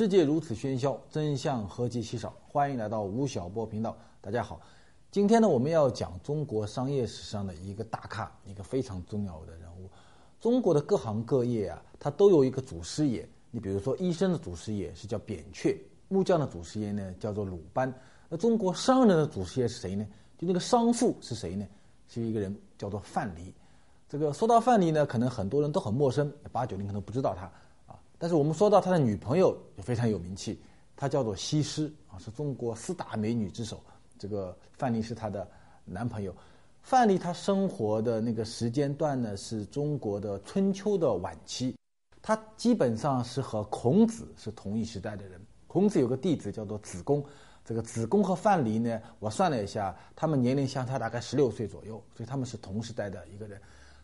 世界如此喧嚣，真相何其稀少。欢迎来到吴晓波频道，大家好。今天呢，我们要讲中国商业史上的一个大咖，一个非常重要的人物。中国的各行各业啊，它都有一个祖师爷。你比如说，医生的祖师爷是叫扁鹊，木匠的祖师爷呢叫做鲁班。那中国商人的祖师爷是谁呢？就那个商父是谁呢？是一个人叫做范蠡。这个说到范蠡呢，可能很多人都很陌生，八九零可能不知道他。但是我们说到他的女朋友就非常有名气，她叫做西施啊，是中国四大美女之首。这个范蠡是她的男朋友。范蠡他生活的那个时间段呢，是中国的春秋的晚期，他基本上是和孔子是同一时代的人。孔子有个弟子叫做子贡，这个子贡和范蠡呢，我算了一下，他们年龄相差大概十六岁左右，所以他们是同时代的一个人。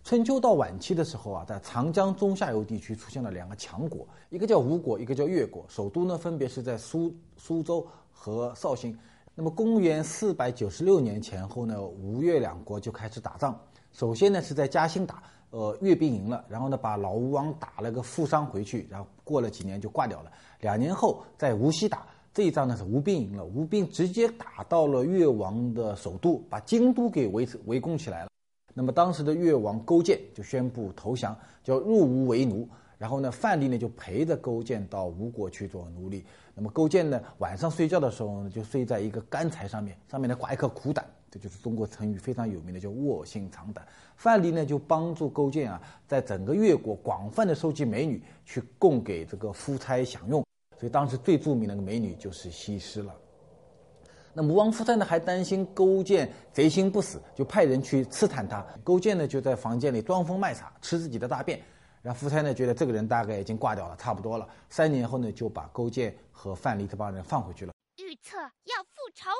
春秋到晚期的时候啊，在长江中下游地区出现了两个强国，一个叫吴国，一个叫越国，首都呢分别是在苏苏州和绍兴。那么公元四百九十六年前后呢，吴越两国就开始打仗。首先呢是在嘉兴打，呃，越兵赢了，然后呢把老吴王打了个负伤回去，然后过了几年就挂掉了。两年后在无锡打，这一仗呢是吴兵赢了，吴兵直接打到了越王的首都，把京都给围围攻起来了。那么当时的越王勾践就宣布投降，叫入吴为奴。然后呢，范蠡呢就陪着勾践到吴国去做奴隶。那么勾践呢晚上睡觉的时候呢，就睡在一个干柴上面，上面呢挂一颗苦胆，这就是中国成语非常有名的叫卧薪尝胆。范蠡呢就帮助勾践啊，在整个越国广泛的收集美女，去供给这个夫差享用。所以当时最著名的美女就是西施了。那吴王夫差呢还担心勾践贼心不死，就派人去刺探他。勾践呢就在房间里装疯卖傻，吃自己的大便。然后夫差呢觉得这个人大概已经挂掉了，差不多了。三年后呢就把勾践和范蠡这帮人放回去了。预测要复仇。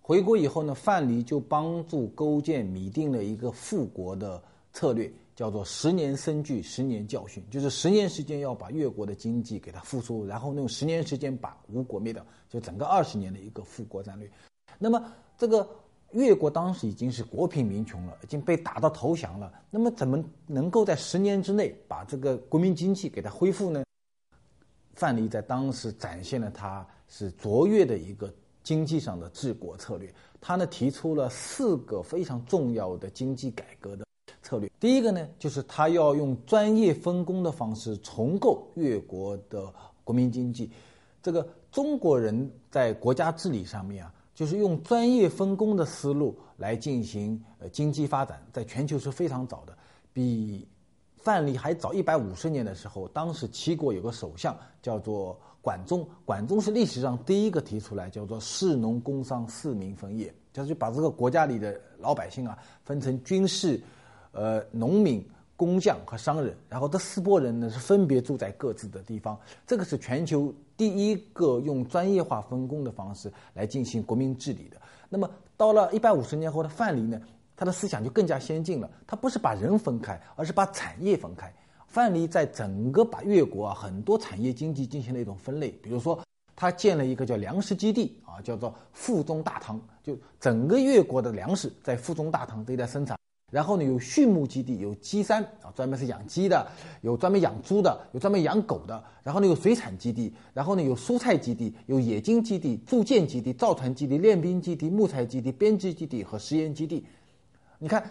回国以后呢，范蠡就帮助勾践拟定了一个复国的策略。叫做十年生聚，十年教训，就是十年时间要把越国的经济给它复苏，然后用十年时间把吴国灭掉，就整个二十年的一个复国战略。那么这个越国当时已经是国贫民穷了，已经被打到投降了。那么怎么能够在十年之内把这个国民经济给它恢复呢？范蠡在当时展现了他是卓越的一个经济上的治国策略。他呢提出了四个非常重要的经济改革的。策略第一个呢，就是他要用专业分工的方式重构越国的国民经济。这个中国人在国家治理上面啊，就是用专业分工的思路来进行呃经济发展，在全球是非常早的，比范蠡还早一百五十年的时候，当时齐国有个首相叫做管仲，管仲是历史上第一个提出来叫做士农工商四民分业，就是把这个国家里的老百姓啊分成军事。呃，农民、工匠和商人，然后这四拨人呢是分别住在各自的地方。这个是全球第一个用专业化分工的方式来进行国民治理的。那么到了一百五十年后的范蠡呢，他的思想就更加先进了。他不是把人分开，而是把产业分开。范蠡在整个把越国啊很多产业经济进行了一种分类，比如说他建了一个叫粮食基地啊，叫做腹中大唐，就整个越国的粮食在腹中大唐这一带生产。然后呢，有畜牧基地，有鸡山啊，专门是养鸡的；有专门养猪的，有专门养狗的。然后呢，有水产基地，然后呢，有蔬菜基地，有冶金基地、铸剑基地、造船基地、练兵基地、木材基地、编织基地和实验基地。你看，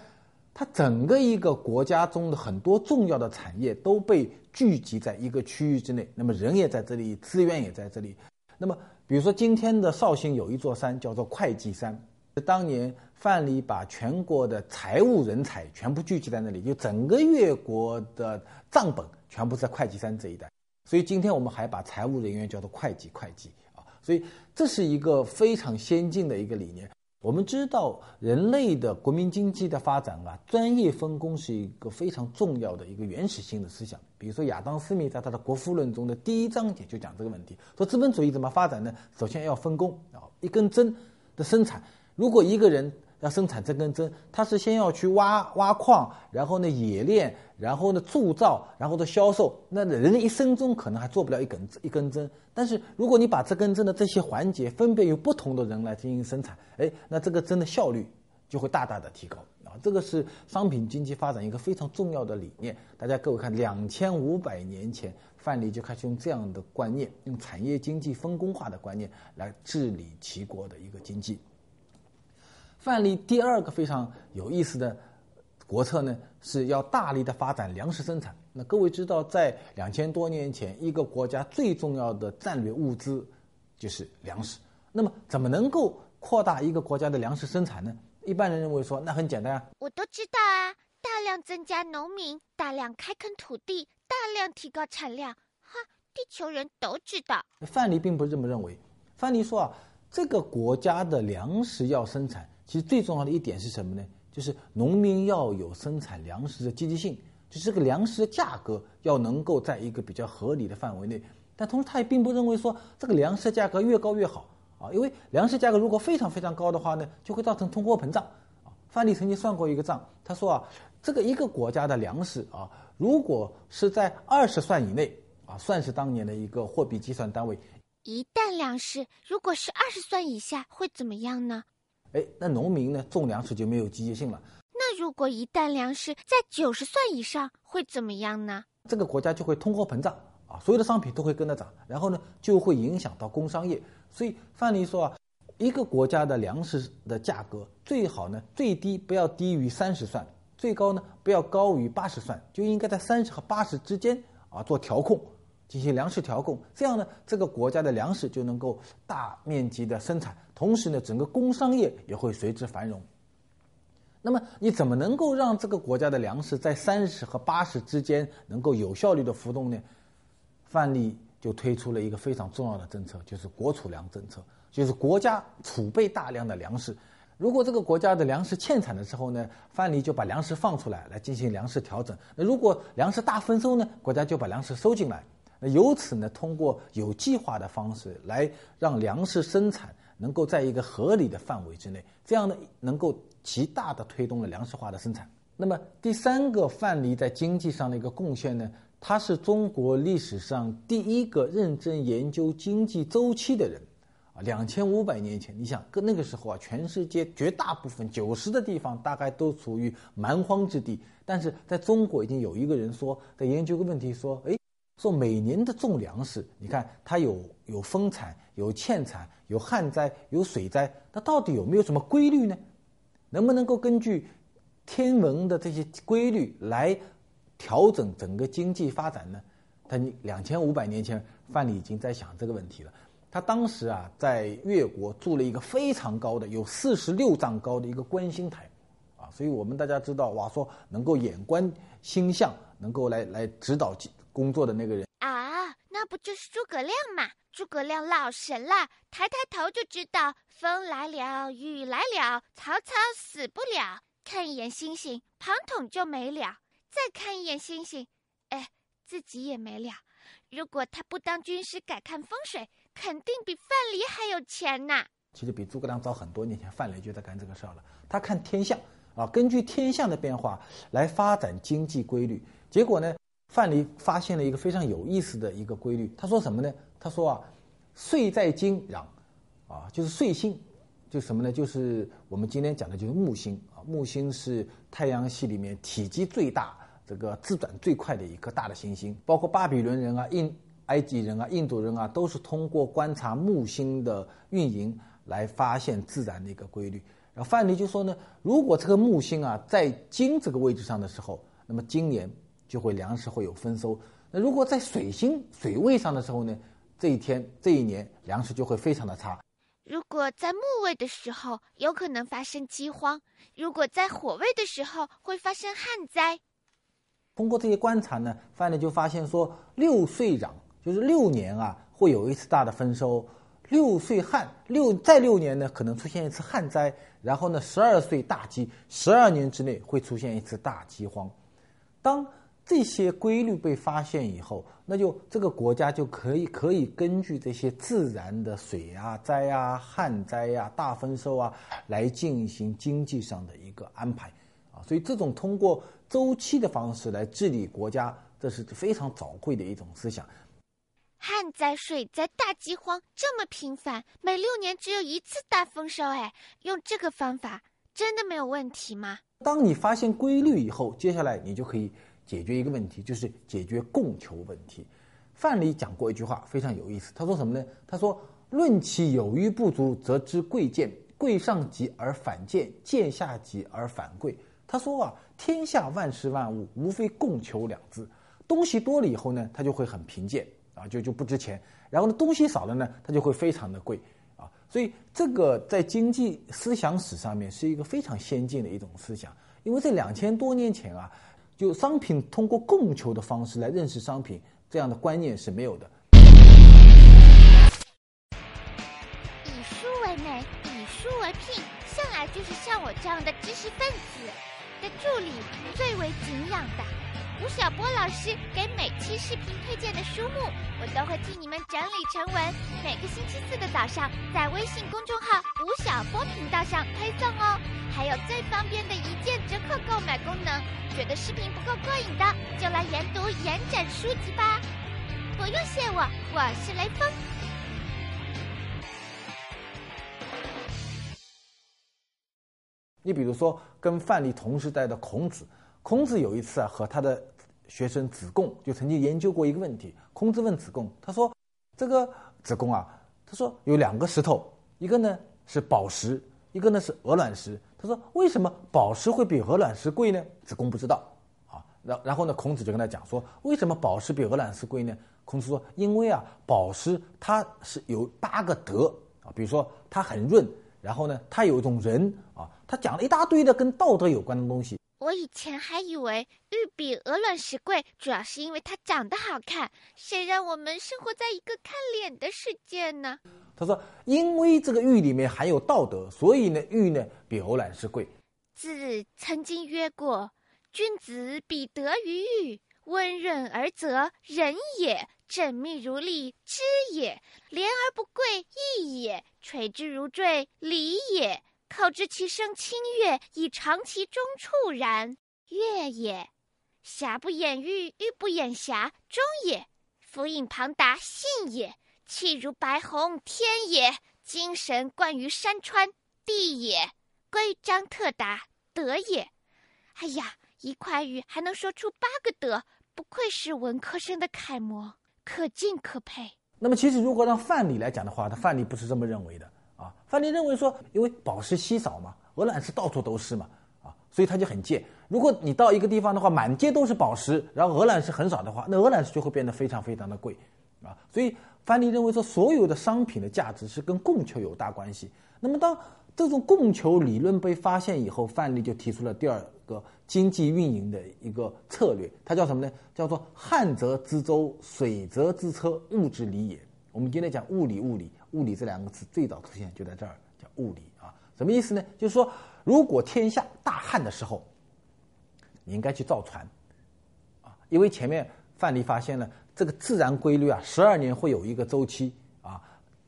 它整个一个国家中的很多重要的产业都被聚集在一个区域之内。那么人也在这里，资源也在这里。那么，比如说今天的绍兴有一座山叫做会稽山。当年范蠡把全国的财务人才全部聚集在那里，就整个越国的账本全部在会稽山这一带，所以今天我们还把财务人员叫做会计会计啊，所以这是一个非常先进的一个理念。我们知道人类的国民经济的发展啊，专业分工是一个非常重要的一个原始性的思想。比如说亚当·斯密在他的《国富论》中的第一章节就讲这个问题，说资本主义怎么发展呢？首先要分工啊，一根针的生产。如果一个人要生产这根针，他是先要去挖挖矿，然后呢冶炼，然后呢铸造，然后的销售。那人一生中可能还做不了一根一根针。但是如果你把这根针的这些环节分别由不同的人来进行生产，哎，那这个针的效率就会大大的提高啊。啊，这个是商品经济发展一个非常重要的理念。大家各位看，两千五百年前，范蠡就开始用这样的观念，用产业经济分工化的观念来治理齐国的一个经济。范蠡第二个非常有意思的国策呢，是要大力的发展粮食生产。那各位知道，在两千多年前，一个国家最重要的战略物资就是粮食。那么，怎么能够扩大一个国家的粮食生产呢？一般人认为说，那很简单啊，我都知道啊，大量增加农民，大量开垦土地，大量提高产量，哈，地球人都知道。范蠡并不这么认为。范蠡说啊，这个国家的粮食要生产，其实最重要的一点是什么呢？就是农民要有生产粮食的积极性，就是这个粮食的价格要能够在一个比较合理的范围内。但同时，他也并不认为说这个粮食价格越高越好。啊，因为粮食价格如果非常非常高的话呢，就会造成通货膨胀。啊，范蠡曾经算过一个账，他说啊，这个一个国家的粮食啊，如果是在二十算以内啊，算是当年的一个货币计算单位。一担粮食如果是二十算以下，会怎么样呢？哎，那农民呢种粮食就没有积极性了。那如果一担粮食在九十算以上，会怎么样呢？这个国家就会通货膨胀。啊，所有的商品都会跟着涨，然后呢，就会影响到工商业。所以范蠡说啊，一个国家的粮食的价格最好呢，最低不要低于三十算，最高呢不要高于八十算，就应该在三十和八十之间啊做调控，进行粮食调控。这样呢，这个国家的粮食就能够大面积的生产，同时呢，整个工商业也会随之繁荣。那么你怎么能够让这个国家的粮食在三十和八十之间能够有效率的浮动呢？范蠡就推出了一个非常重要的政策，就是国储粮政策，就是国家储备大量的粮食。如果这个国家的粮食欠产的时候呢，范蠡就把粮食放出来，来进行粮食调整。那如果粮食大丰收呢，国家就把粮食收进来。那由此呢，通过有计划的方式来让粮食生产能够在一个合理的范围之内，这样呢，能够极大的推动了粮食化的生产。那么第三个范蠡在经济上的一个贡献呢？他是中国历史上第一个认真研究经济周期的人，啊，两千五百年前，你想，跟那个时候啊，全世界绝大部分九十的地方大概都处于蛮荒之地，但是在中国已经有一个人说，在研究个问题，说，哎，说每年的种粮食，你看它有有丰产、有欠产、有旱灾、有水灾，那到底有没有什么规律呢？能不能够根据天文的这些规律来？调整整个经济发展呢？他两千五百年前，范蠡已经在想这个问题了。他当时啊，在越国筑了一个非常高的，有四十六丈高的一个观星台，啊，所以我们大家知道，哇，说能够眼观星象，能够来来指导工作的那个人啊，那不就是诸葛亮嘛？诸葛亮老神了，抬抬头就知道风来了，雨来了，曹操死不了。看一眼星星，庞统就没了。再看一眼星星，哎，自己也没了。如果他不当军师，改看风水，肯定比范蠡还有钱呐。其实比诸葛亮早很多年前，范蠡就在干这个事儿了。他看天象啊，根据天象的变化来发展经济规律。结果呢，范蠡发现了一个非常有意思的一个规律。他说什么呢？他说啊，岁在金壤，啊，就是岁星，就什么呢？就是我们今天讲的就是木星啊。木星是太阳系里面体积最大。这个自转最快的一颗大的行星，包括巴比伦人啊、印埃及人啊、印度人啊，都是通过观察木星的运营来发现自然的一个规律。然后范蠡就说呢，如果这个木星啊在金这个位置上的时候，那么今年就会粮食会有丰收；那如果在水星水位上的时候呢，这一天这一年粮食就会非常的差。如果在木位的时候，有可能发生饥荒；如果在火位的时候，会发生旱灾。通过这些观察呢，范蠡就发现说，六岁壤就是六年啊，会有一次大的丰收；六岁旱，六再六年呢，可能出现一次旱灾；然后呢，十二岁大饥，十二年之内会出现一次大饥荒。当这些规律被发现以后，那就这个国家就可以可以根据这些自然的水啊、灾啊、旱灾啊、大丰收啊，来进行经济上的一个安排啊。所以，这种通过周期的方式来治理国家，这是非常早慧的一种思想。旱灾、水灾、大饥荒这么频繁，每六年只有一次大丰收，哎，用这个方法，真的没有问题吗？当你发现规律以后，接下来你就可以解决一个问题，就是解决供求问题。范蠡讲过一句话，非常有意思。他说什么呢？他说：“论其有余不足，则知贵贱。贵上极而反贱，贱下极而反贵。”他说啊，天下万事万物，无非供求两字。东西多了以后呢，它就会很贫贱啊，就就不值钱。然后呢，东西少了呢，它就会非常的贵啊。所以这个在经济思想史上面是一个非常先进的一种思想，因为在两千多年前啊，就商品通过供求的方式来认识商品。这样的观念是没有的。以书为媒，以书为聘，向来就是像我这样的知识分子的助理最为敬仰的。吴晓波老师给每期视频推荐的书目，我都会替你们整理成文，每个星期四的早上在微信公众号吴晓波频道上推送哦。还有最方便的一键折扣购买功能。觉得视频不够过瘾的，就来研读延展书籍吧！不用谢我，我是雷锋。你比如说，跟范蠡同时代的孔子，孔子有一次啊，和他的学生子贡就曾经研究过一个问题。孔子问子贡，他说：“这个子贡啊，他说有两个石头，一个呢是宝石，一个呢是鹅卵石。”他说：“为什么宝石会比鹅卵石贵呢？”子贡不知道啊。然然后呢，孔子就跟他讲说：“为什么宝石比鹅卵石贵呢？”孔子说：“因为啊，宝石它是有八个德啊，比如说它很润，然后呢，它有一种仁啊，他讲了一大堆的跟道德有关的东西。”我以前还以为玉比鹅卵石贵，主要是因为它长得好看。谁让我们生活在一个看脸的世界呢？他说：“因为这个玉里面含有道德，所以呢，玉呢比鹅卵石贵。”子曾经曰过：“君子比德于玉，温润而泽，仁也；缜密如粒，知也；廉而不贵，义也；垂之如坠，礼也。”口之其声清悦，以长其中处然，悦也；瑕不掩瑜，玉不掩瑕，中也；浮影庞达，信也；气如白虹，天也；精神贯于山川，地也；规章特达，德也。哎呀，一块玉还能说出八个德，不愧是文科生的楷模，可敬可佩。那么，其实如果让范蠡来讲的话，他范蠡不是这么认为的。范蠡认为说，因为宝石稀少嘛，鹅卵石到处都是嘛，啊，所以他就很贱。如果你到一个地方的话，满街都是宝石，然后鹅卵石很少的话，那鹅卵石就会变得非常非常的贵，啊，所以范蠡认为说，所有的商品的价值是跟供求有大关系。那么当这种供求理论被发现以后，范蠡就提出了第二个经济运营的一个策略，它叫什么呢？叫做旱则之舟，水则之车，物之理也。我们今天讲物理，物理。物理这两个词最早出现就在这儿，叫物理啊，什么意思呢？就是说，如果天下大旱的时候，你应该去造船，啊，因为前面范蠡发现了这个自然规律啊，十二年会有一个周期啊，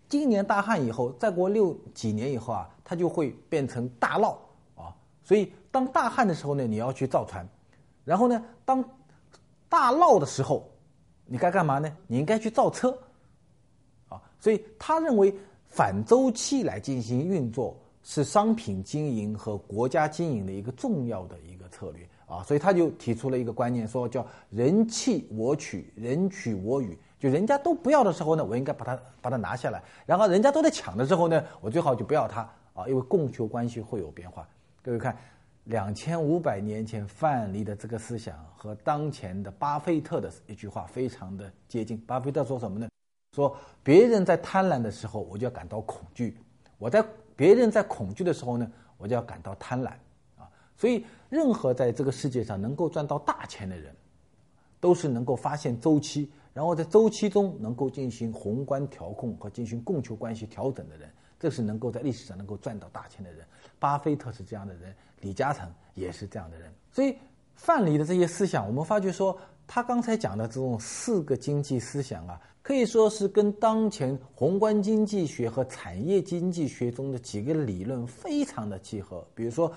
今年大旱以后，再过六几年以后啊，它就会变成大涝啊，所以当大旱的时候呢，你要去造船，然后呢，当大涝的时候，你该干嘛呢？你应该去造车。所以他认为反周期来进行运作是商品经营和国家经营的一个重要的一个策略啊，所以他就提出了一个观念，说叫人弃我取，人取我予。就人家都不要的时候呢，我应该把它把它拿下来；然后人家都在抢的时候呢，我最好就不要它啊，因为供求关系会有变化。各位看，两千五百年前范蠡的这个思想和当前的巴菲特的一句话非常的接近。巴菲特说什么呢？说别人在贪婪的时候，我就要感到恐惧；我在别人在恐惧的时候呢，我就要感到贪婪啊！所以，任何在这个世界上能够赚到大钱的人，都是能够发现周期，然后在周期中能够进行宏观调控和进行供求关系调整的人，这是能够在历史上能够赚到大钱的人。巴菲特是这样的人，李嘉诚也是这样的人。所以，范蠡的这些思想，我们发觉说，他刚才讲的这种四个经济思想啊。可以说是跟当前宏观经济学和产业经济学中的几个理论非常的契合。比如说，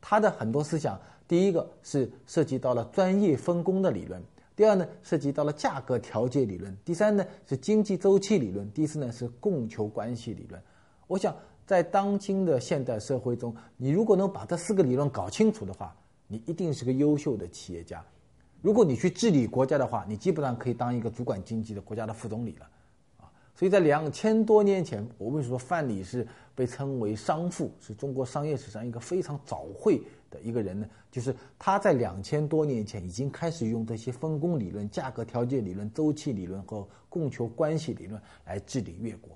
他的很多思想，第一个是涉及到了专业分工的理论；第二呢，涉及到了价格调节理论；第三呢，是经济周期理论；第四呢，是供求关系理论。我想，在当今的现代社会中，你如果能把这四个理论搞清楚的话，你一定是个优秀的企业家。如果你去治理国家的话，你基本上可以当一个主管经济的国家的副总理了。啊所以在两千多年前，我为什么范蠡是被称为商父，是中国商业史上一个非常早慧的一个人呢？就是他在两千多年前已经开始用这些分工理论、价格调节理论、周期理论和供求关系理论来治理越国。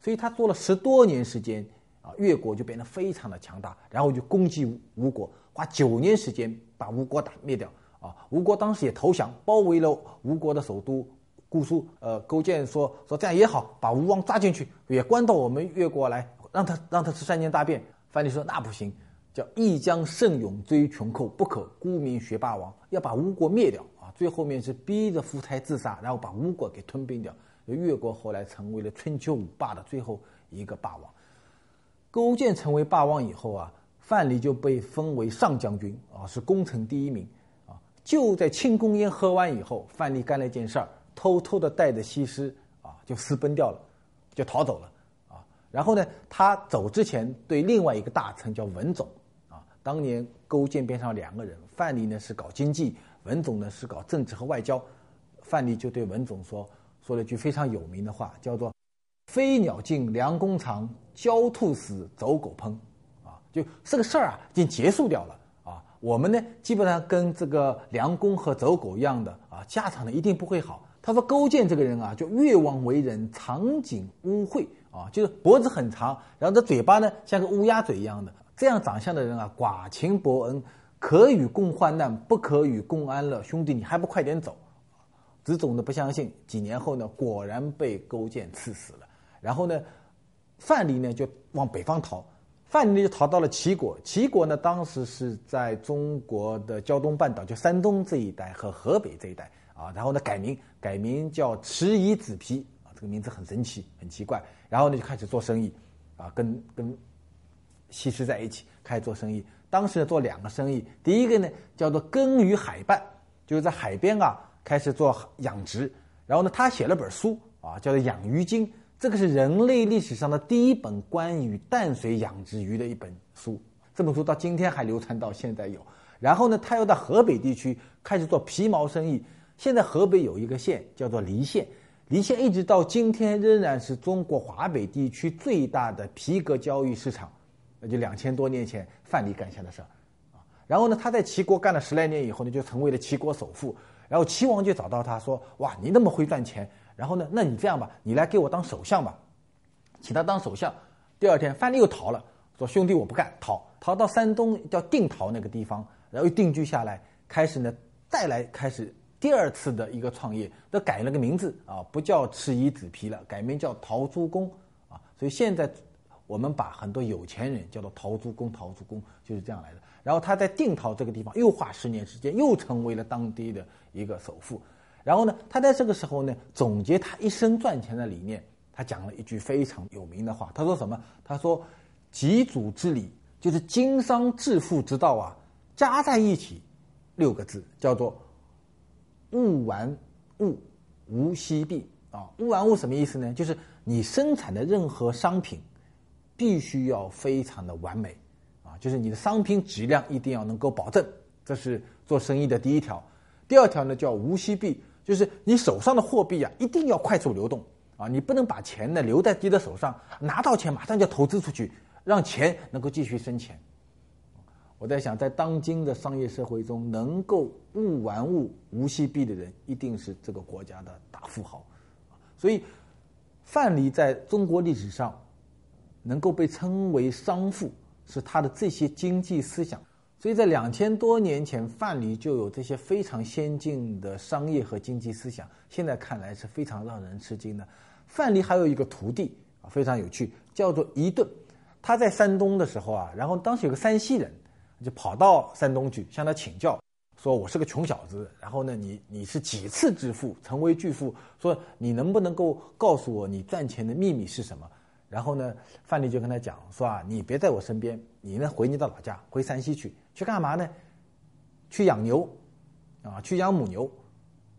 所以他做了十多年时间，啊，越国就变得非常的强大，然后就攻击吴国，花九年时间把吴国打灭掉。啊，吴国当时也投降，包围了吴国的首都。姑苏，呃，勾践说说这样也好，把吴王抓进去，也关到我们越国来，让他让他吃三年大便。范蠡说那不行，叫亦将胜勇追穷寇，不可沽名学霸王，要把吴国灭掉啊！最后面是逼着夫差自杀，然后把吴国给吞并掉。越国后来成为了春秋五霸的最后一个霸王。勾践成为霸王以后啊，范蠡就被封为上将军啊，是功臣第一名。就在庆功宴喝完以后，范蠡干了一件事儿。偷偷的带着西施啊，就私奔掉了，就逃走了啊。然后呢，他走之前对另外一个大臣叫文种啊，当年勾践边上两个人，范蠡呢是搞经济，文种呢是搞政治和外交。范蠡就对文种说说了一句非常有名的话，叫做“飞鸟尽，良弓藏；狡兔死，走狗烹。”啊，就这个事儿啊，已经结束掉了。我们呢，基本上跟这个梁公和走狗一样的啊，下场呢一定不会好。他说：“勾践这个人啊，就越王为人长颈乌喙啊，就是脖子很长，然后这嘴巴呢像个乌鸦嘴一样的。这样长相的人啊，寡情薄恩，可与共患难，不可与共安乐。兄弟，你还不快点走！”子种的不相信。几年后呢，果然被勾践刺死了。然后呢，范蠡呢就往北方逃，范蠡就逃到了齐国。齐国呢，当时是在中国的胶东半岛，就山东这一带和河北这一带。啊，然后呢，改名改名叫池夷子皮啊，这个名字很神奇，很奇怪。然后呢，就开始做生意，啊，跟跟西施在一起开始做生意。当时做两个生意，第一个呢叫做耕于海畔，就是在海边啊开始做养殖。然后呢，他写了本书啊，叫做《养鱼经》，这个是人类历史上的第一本关于淡水养殖鱼的一本书。这本书到今天还流传到现在有。然后呢，他又到河北地区开始做皮毛生意。现在河北有一个县叫做黎县，黎县一直到今天仍然是中国华北地区最大的皮革交易市场，那就两千多年前范蠡干下的事儿，啊，然后呢，他在齐国干了十来年以后呢，就成为了齐国首富，然后齐王就找到他说：“哇，你那么会赚钱，然后呢，那你这样吧，你来给我当首相吧，请他当首相。”第二天，范蠡又逃了，说：“兄弟，我不干，逃，逃到山东叫定陶那个地方，然后又定居下来，开始呢，再来开始。”第二次的一个创业，都改了个名字啊，不叫赤夷子皮了，改名叫陶朱公啊。所以现在我们把很多有钱人叫做陶朱公，陶朱公就是这样来的。然后他在定陶这个地方又花十年时间，又成为了当地的一个首富。然后呢，他在这个时候呢，总结他一生赚钱的理念，他讲了一句非常有名的话。他说什么？他说：“己主之理就是经商致富之道啊，加在一起六个字，叫做。”物完物，无息币啊！物完物什么意思呢？就是你生产的任何商品，必须要非常的完美啊！就是你的商品质量一定要能够保证，这是做生意的第一条。第二条呢叫无息币，就是你手上的货币啊一定要快速流动啊！你不能把钱呢留在自己的手上，拿到钱马上就投资出去，让钱能够继续生钱。我在想，在当今的商业社会中，能够物玩物、无息币的人，一定是这个国家的大富豪。所以，范蠡在中国历史上能够被称为商父，是他的这些经济思想。所以在两千多年前，范蠡就有这些非常先进的商业和经济思想。现在看来是非常让人吃惊的。范蠡还有一个徒弟啊，非常有趣，叫做伊顿。他在山东的时候啊，然后当时有个山西人。就跑到山东去向他请教，说我是个穷小子，然后呢，你你是几次致富成为巨富？说你能不能够告诉我你赚钱的秘密是什么？然后呢，范蠡就跟他讲说啊，你别在我身边，你呢回你的老家，回山西去，去干嘛呢？去养牛，啊，去养母牛，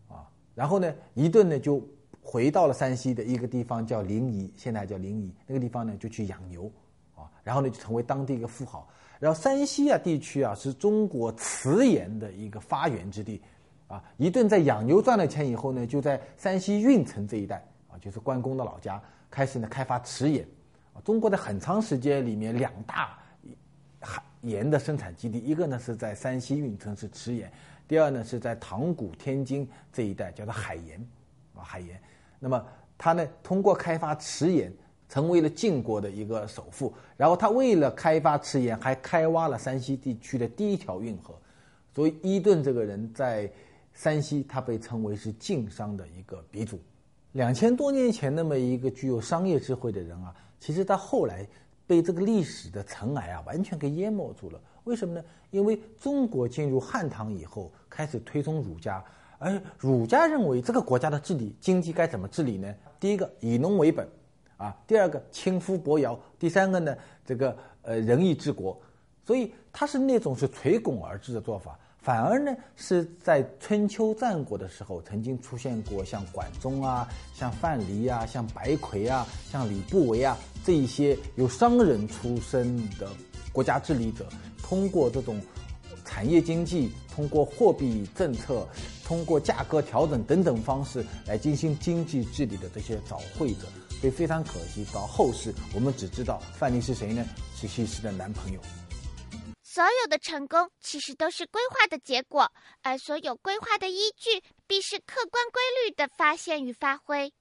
啊，然后呢，一顿呢就回到了山西的一个地方叫临沂，现在叫临沂那个地方呢就去养牛，啊，然后呢就成为当地一个富豪。然后山西啊地区啊是中国瓷盐的一个发源之地，啊，一顿在养牛赚了钱以后呢，就在山西运城这一带啊，就是关公的老家，开始呢开发瓷盐。中国的很长时间里面两大盐的生产基地，一个呢是在山西运城是瓷盐，第二呢是在塘沽、天津这一带叫做海盐，啊海盐。那么他呢通过开发瓷盐。成为了晋国的一个首富，然后他为了开发瓷盐，还开挖了山西地区的第一条运河，所以伊顿这个人在山西，他被称为是晋商的一个鼻祖。两千多年前那么一个具有商业智慧的人啊，其实他后来被这个历史的尘埃啊完全给淹没住了。为什么呢？因为中国进入汉唐以后，开始推崇儒家，而儒家认为这个国家的治理经济该怎么治理呢？第一个以农为本。啊，第二个轻夫薄徭，第三个呢，这个呃仁义治国，所以他是那种是垂拱而治的做法，反而呢是在春秋战国的时候曾经出现过像管仲啊、像范蠡啊、像白魁啊、像吕不韦啊这一些有商人出身的国家治理者，通过这种产业经济、通过货币政策、通过价格调整等等方式来进行经济治理的这些早会者。所以非常可惜，到后世我们只知道范蠡是谁呢？是西施的男朋友。所有的成功其实都是规划的结果，而所有规划的依据必是客观规律的发现与发挥。